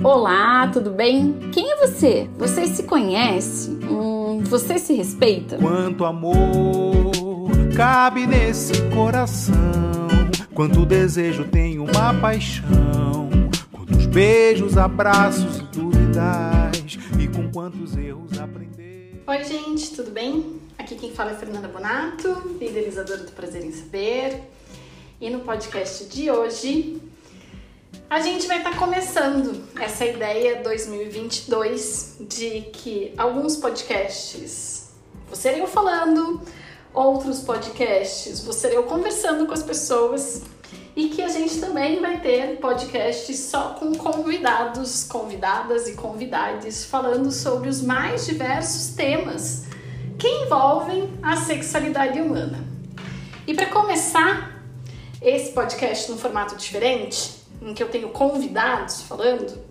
Olá, tudo bem? Quem é você? Você se conhece? Hum, você se respeita? Quanto amor cabe nesse coração? Quanto desejo tem uma paixão? Quantos beijos, abraços e dúvidas? E com quantos erros aprender? Oi, gente, tudo bem? Aqui quem fala é Fernanda Bonato, idealizadora do Prazer em Saber. E no podcast de hoje a gente vai estar tá começando essa ideia 2022 de que alguns podcasts vou ser eu falando, outros podcasts vou ser eu conversando com as pessoas e que a gente também vai ter podcasts só com convidados, convidadas e convidades falando sobre os mais diversos temas que envolvem a sexualidade humana. E para começar esse podcast num formato diferente, em que eu tenho convidados falando,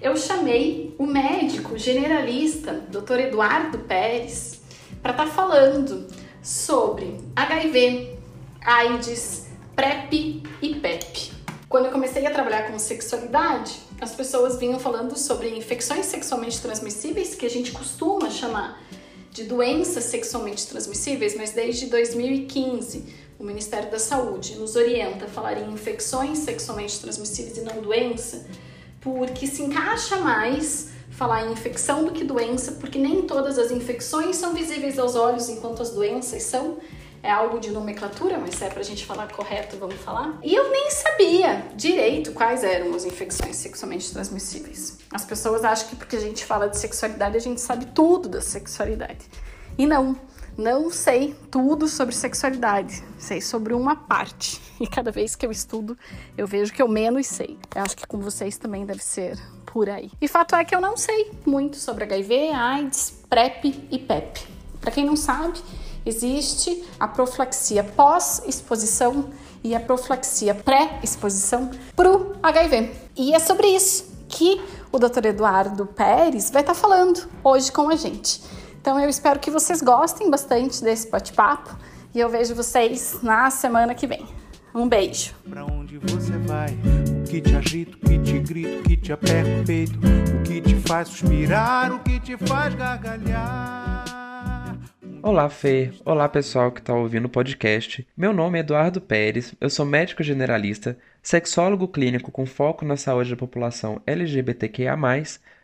eu chamei o médico generalista, Dr. Eduardo Pérez, para estar tá falando sobre HIV, AIDS, PrEP e PEP. Quando eu comecei a trabalhar com sexualidade, as pessoas vinham falando sobre infecções sexualmente transmissíveis, que a gente costuma chamar de doenças sexualmente transmissíveis, mas desde 2015 o Ministério da Saúde nos orienta a falar em infecções sexualmente transmissíveis e não doença, porque se encaixa mais falar em infecção do que doença, porque nem todas as infecções são visíveis aos olhos enquanto as doenças são. É algo de nomenclatura, mas se é pra gente falar correto, vamos falar. E eu nem sabia direito quais eram as infecções sexualmente transmissíveis. As pessoas acham que porque a gente fala de sexualidade, a gente sabe tudo da sexualidade. E não. Não sei tudo sobre sexualidade, sei sobre uma parte. E cada vez que eu estudo, eu vejo que eu menos sei. Eu acho que com vocês também deve ser por aí. E fato é que eu não sei muito sobre HIV, AIDS, PrEP e PEP. Para quem não sabe, existe a profilaxia pós-exposição e a profilaxia pré-exposição para o HIV. E é sobre isso que o Dr. Eduardo Pérez vai estar falando hoje com a gente. Então eu espero que vocês gostem bastante desse bate-papo e eu vejo vocês na semana que vem. Um beijo. Pra onde você vai? O que te agita, o que te grita, o que te aperta o peito, o que te faz suspirar, o que te faz gargalhar. Olá, Fê. Olá, pessoal que está ouvindo o podcast. Meu nome é Eduardo Pérez, eu sou médico generalista, sexólogo clínico com foco na saúde da população LGBTQIA,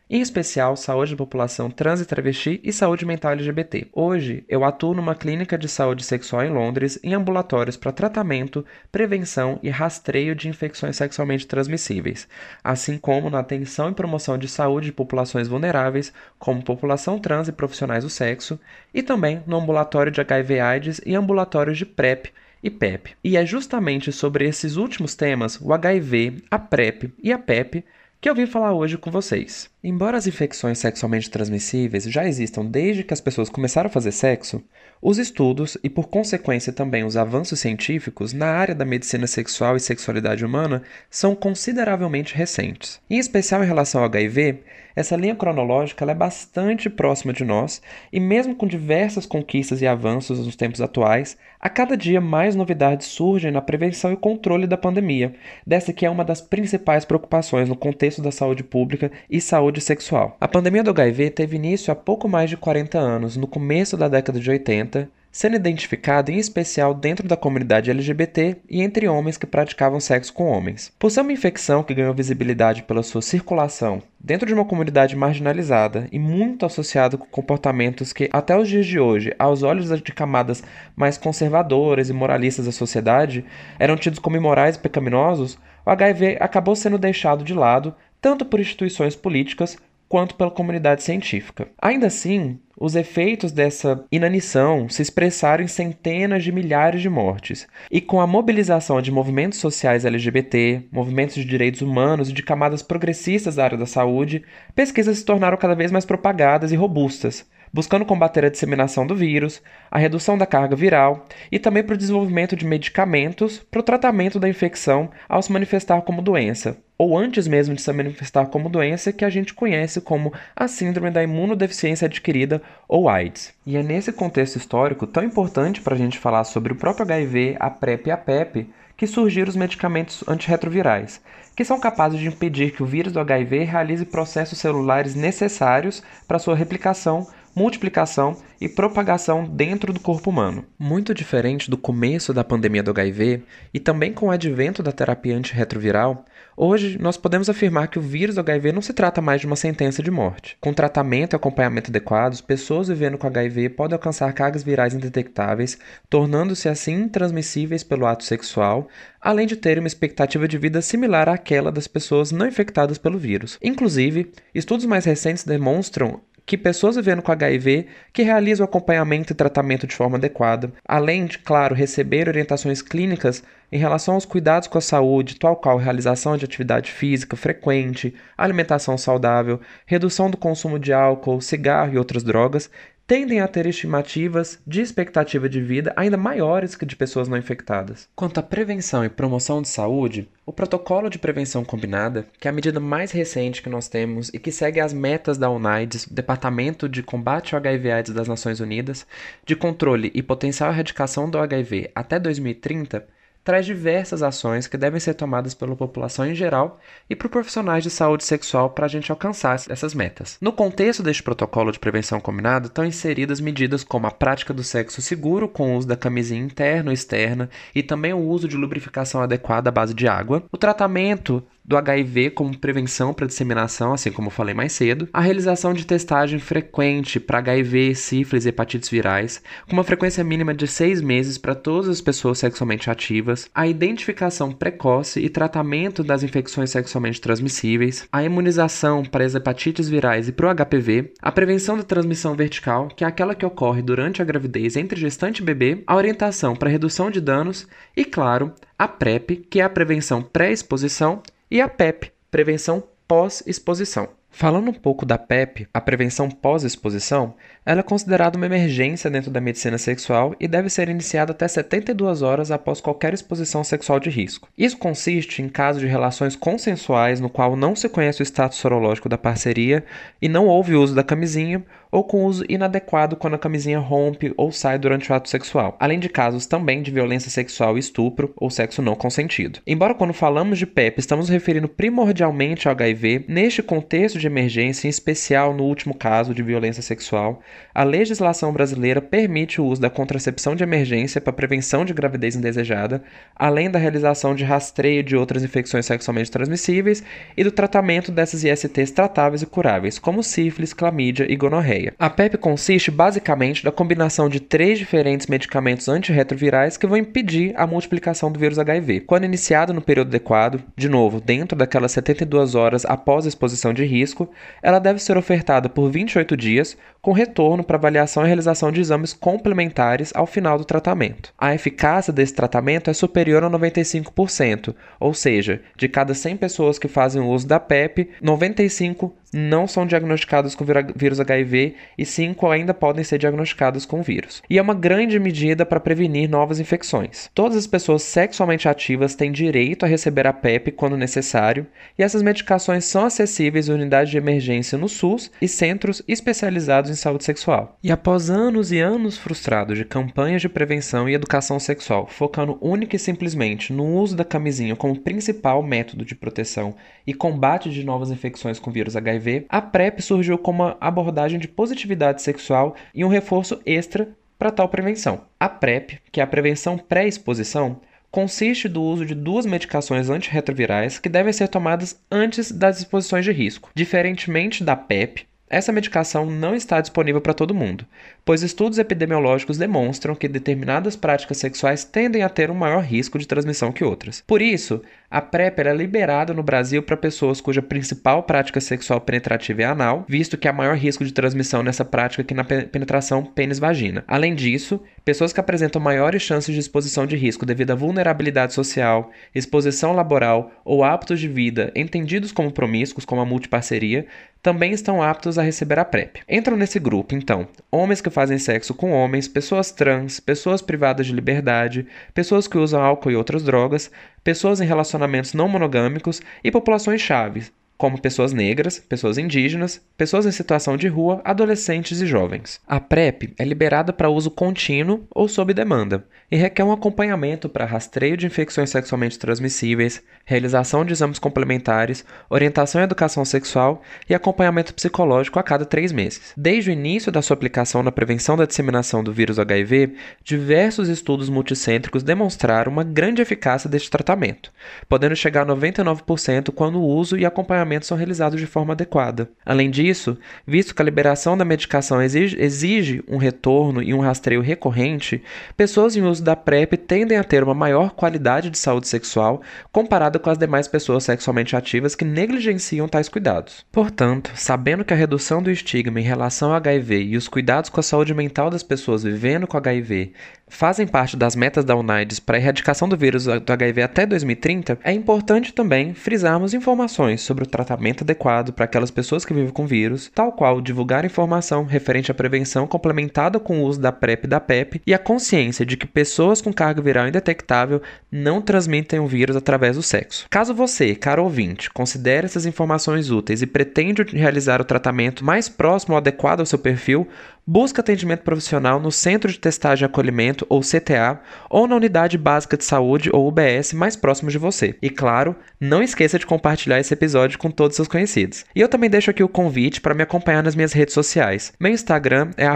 em especial saúde da população trans e travesti e saúde mental LGBT. Hoje, eu atuo numa clínica de saúde sexual em Londres, em ambulatórios para tratamento, prevenção e rastreio de infecções sexualmente transmissíveis, assim como na atenção e promoção de saúde de populações vulneráveis, como população trans e profissionais do sexo, e também no ambulatório de HIV/AIDS e ambulatórios de PrEP e PEP. E é justamente sobre esses últimos temas, o HIV, a PrEP e a PEP, que eu vim falar hoje com vocês. Embora as infecções sexualmente transmissíveis já existam desde que as pessoas começaram a fazer sexo, os estudos e, por consequência, também os avanços científicos na área da medicina sexual e sexualidade humana são consideravelmente recentes. Em especial em relação ao HIV, essa linha cronológica é bastante próxima de nós e, mesmo com diversas conquistas e avanços nos tempos atuais, a cada dia mais novidades surgem na prevenção e controle da pandemia, dessa que é uma das principais preocupações no contexto da saúde pública e saúde sexual. A pandemia do HIV teve início há pouco mais de 40 anos, no começo da década de 80, sendo identificado em especial dentro da comunidade LGBT e entre homens que praticavam sexo com homens. Por ser uma infecção que ganhou visibilidade pela sua circulação dentro de uma comunidade marginalizada e muito associado com comportamentos que, até os dias de hoje, aos olhos de camadas mais conservadoras e moralistas da sociedade, eram tidos como imorais e pecaminosos, o HIV acabou sendo deixado de lado tanto por instituições políticas quanto pela comunidade científica. Ainda assim, os efeitos dessa inanição se expressaram em centenas de milhares de mortes, e com a mobilização de movimentos sociais LGBT, movimentos de direitos humanos e de camadas progressistas da área da saúde, pesquisas se tornaram cada vez mais propagadas e robustas, buscando combater a disseminação do vírus, a redução da carga viral e também para o desenvolvimento de medicamentos para o tratamento da infecção ao se manifestar como doença, ou antes mesmo de se manifestar como doença, que a gente conhece como a Síndrome da Imunodeficiência Adquirida ou AIDS. E é nesse contexto histórico tão importante para a gente falar sobre o próprio HIV, a PrEP e a PEP que surgiram os medicamentos antirretrovirais, que são capazes de impedir que o vírus do HIV realize processos celulares necessários para sua replicação, multiplicação e propagação dentro do corpo humano. Muito diferente do começo da pandemia do HIV e também com o advento da terapia antirretroviral, hoje nós podemos afirmar que o vírus do HIV não se trata mais de uma sentença de morte. Com tratamento e acompanhamento adequados, pessoas vivendo com HIV podem alcançar cargas virais indetectáveis, tornando-se assim intransmissíveis pelo ato sexual, além de terem uma expectativa de vida similar àquela das pessoas não infectadas pelo vírus. Inclusive, estudos mais recentes demonstram que pessoas vivendo com HIV que realizam acompanhamento e tratamento de forma adequada, além de, claro, receber orientações clínicas em relação aos cuidados com a saúde, tal qual realização de atividade física frequente, alimentação saudável, redução do consumo de álcool, cigarro e outras drogas, tendem a ter estimativas de expectativa de vida ainda maiores que de pessoas não infectadas. Quanto à prevenção e promoção de saúde, o Protocolo de Prevenção Combinada, que é a medida mais recente que nós temos e que segue as metas da UNAIDS, Departamento de Combate ao HIV/AIDS das Nações Unidas, de controle e potencial erradicação do HIV até 2030, traz diversas ações que devem ser tomadas pela população em geral e por profissionais de saúde sexual para a gente alcançar essas metas. No contexto deste protocolo de prevenção combinado, estão inseridas medidas como a prática do sexo seguro com o uso da camisinha interna ou externa e também o uso de lubrificação adequada à base de água, o tratamento do HIV como prevenção para disseminação, assim como eu falei mais cedo, a realização de testagem frequente para HIV, sífilis e hepatites virais, com uma frequência mínima de seis meses para todas as pessoas sexualmente ativas, a identificação precoce e tratamento das infecções sexualmente transmissíveis, a imunização para as hepatites virais e para o HPV, a prevenção da transmissão vertical, que é aquela que ocorre durante a gravidez entre gestante e bebê, a orientação para redução de danos. E, claro, a PrEP, que é a prevenção pré-exposição e a PEP, prevenção pós-exposição. Falando um pouco da PEP, a prevenção pós-exposição, ela é considerada uma emergência dentro da medicina sexual e deve ser iniciada até 72 horas após qualquer exposição sexual de risco. Isso consiste em caso de relações consensuais no qual não se conhece o status sorológico da parceria e não houve uso da camisinha ou com uso inadequado quando a camisinha rompe ou sai durante o ato sexual, além de casos também de violência sexual estupro ou sexo não consentido. Embora quando falamos de PEP estamos referindo primordialmente ao HIV, neste contexto de emergência, em especial no último caso de violência sexual, a legislação brasileira permite o uso da contracepção de emergência para prevenção de gravidez indesejada, além da realização de rastreio de outras infecções sexualmente transmissíveis e do tratamento dessas ISTs tratáveis e curáveis, como sífilis, clamídia e gonorreia. A PEP consiste basicamente da combinação de três diferentes medicamentos antirretrovirais que vão impedir a multiplicação do vírus HIV. Quando iniciado no período adequado, de novo, dentro daquelas 72 horas após a exposição de risco, ela deve ser ofertada por 28 dias, com retorno para avaliação e realização de exames complementares ao final do tratamento. A eficácia desse tratamento é superior a 95%, ou seja, de cada 100 pessoas que fazem uso da PEP, 95 não são diagnosticadas com vírus HIV e 5 ainda podem ser diagnosticadas com vírus. E é uma grande medida para prevenir novas infecções. Todas as pessoas sexualmente ativas têm direito a receber a PEP quando necessário, e essas medicações são acessíveis em unidades de emergência no SUS e centros especializados saúde sexual. E após anos e anos frustrados de campanhas de prevenção e educação sexual, focando única e simplesmente no uso da camisinha como principal método de proteção e combate de novas infecções com vírus HIV, a PrEP surgiu como uma abordagem de positividade sexual e um reforço extra para tal prevenção. A PrEP, que é a prevenção pré-exposição, consiste do uso de duas medicações antirretrovirais que devem ser tomadas antes das exposições de risco. Diferentemente da PEP, essa medicação não está disponível para todo mundo, pois estudos epidemiológicos demonstram que determinadas práticas sexuais tendem a ter um maior risco de transmissão que outras. Por isso, a PrEP é liberada no Brasil para pessoas cuja principal prática sexual penetrativa é anal, visto que há maior risco de transmissão nessa prática que na penetração pênis-vagina. Além disso, pessoas que apresentam maiores chances de exposição de risco devido à vulnerabilidade social, exposição laboral ou hábitos de vida entendidos como promíscuos, como a multiparceria, também estão aptos a receber a PrEP. Entram nesse grupo, então, homens que fazem sexo com homens, pessoas trans, pessoas privadas de liberdade, pessoas que usam álcool e outras drogas, pessoas em relacionamentos não monogâmicos e populações chaves, como pessoas negras, pessoas indígenas, pessoas em situação de rua, adolescentes e jovens. A PrEP é liberada para uso contínuo ou sob demanda e requer um acompanhamento para rastreio de infecções sexualmente transmissíveis, realização de exames complementares, orientação e educação sexual e acompanhamento psicológico a cada três meses. Desde o início da sua aplicação na prevenção da disseminação do vírus HIV, diversos estudos multicêntricos demonstraram uma grande eficácia deste tratamento, podendo chegar a 99% quando o uso e acompanhamento são realizados de forma adequada. Além disso, visto que a liberação da medicação exige, exige um retorno e um rastreio recorrente, pessoas em uso da PrEP tendem a ter uma maior qualidade de saúde sexual comparada com as demais pessoas sexualmente ativas que negligenciam tais cuidados. Portanto, sabendo que a redução do estigma em relação ao HIV e os cuidados com a saúde mental das pessoas vivendo com HIV fazem parte das metas da UNAIDS para a erradicação do vírus do HIV até 2030, é importante também frisarmos informações sobre o tratamento adequado para aquelas pessoas que vivem com vírus, tal qual divulgar informação referente à prevenção complementada com o uso da PrEP e da PEP e a consciência de que pessoas com carga viral indetectável não transmitem o vírus através do sexo. Caso você, caro ouvinte, considere essas informações úteis e pretende realizar o tratamento mais próximo ou adequado ao seu perfil, Busque atendimento profissional no Centro de Testagem e Acolhimento, ou CTA, ou na Unidade Básica de Saúde, ou UBS, mais próximo de você. E claro, não esqueça de compartilhar esse episódio com todos os seus conhecidos. E eu também deixo aqui o convite para me acompanhar nas minhas redes sociais. Meu Instagram é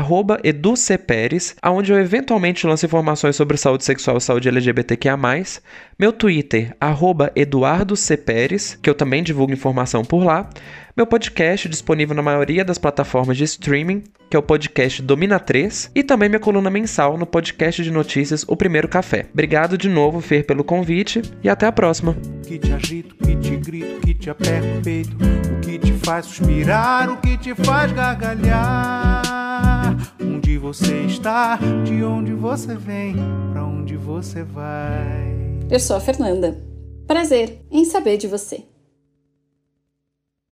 educperes, onde eu eventualmente lanço informações sobre saúde sexual e saúde LGBTQIA+. Meu Twitter, eduardocperes, que eu também divulgo informação por lá. Meu podcast disponível na maioria das plataformas de streaming, que é o podcast Domina 3, e também minha coluna mensal no podcast de notícias O Primeiro Café. Obrigado de novo, Fer, pelo convite e até a próxima. Que te agito, que te grito, que te aperto o peito, o que te faz suspirar, o que te faz gargalhar. Onde você está, de onde você vem, para onde você vai. Eu sou a Fernanda. Prazer em saber de você.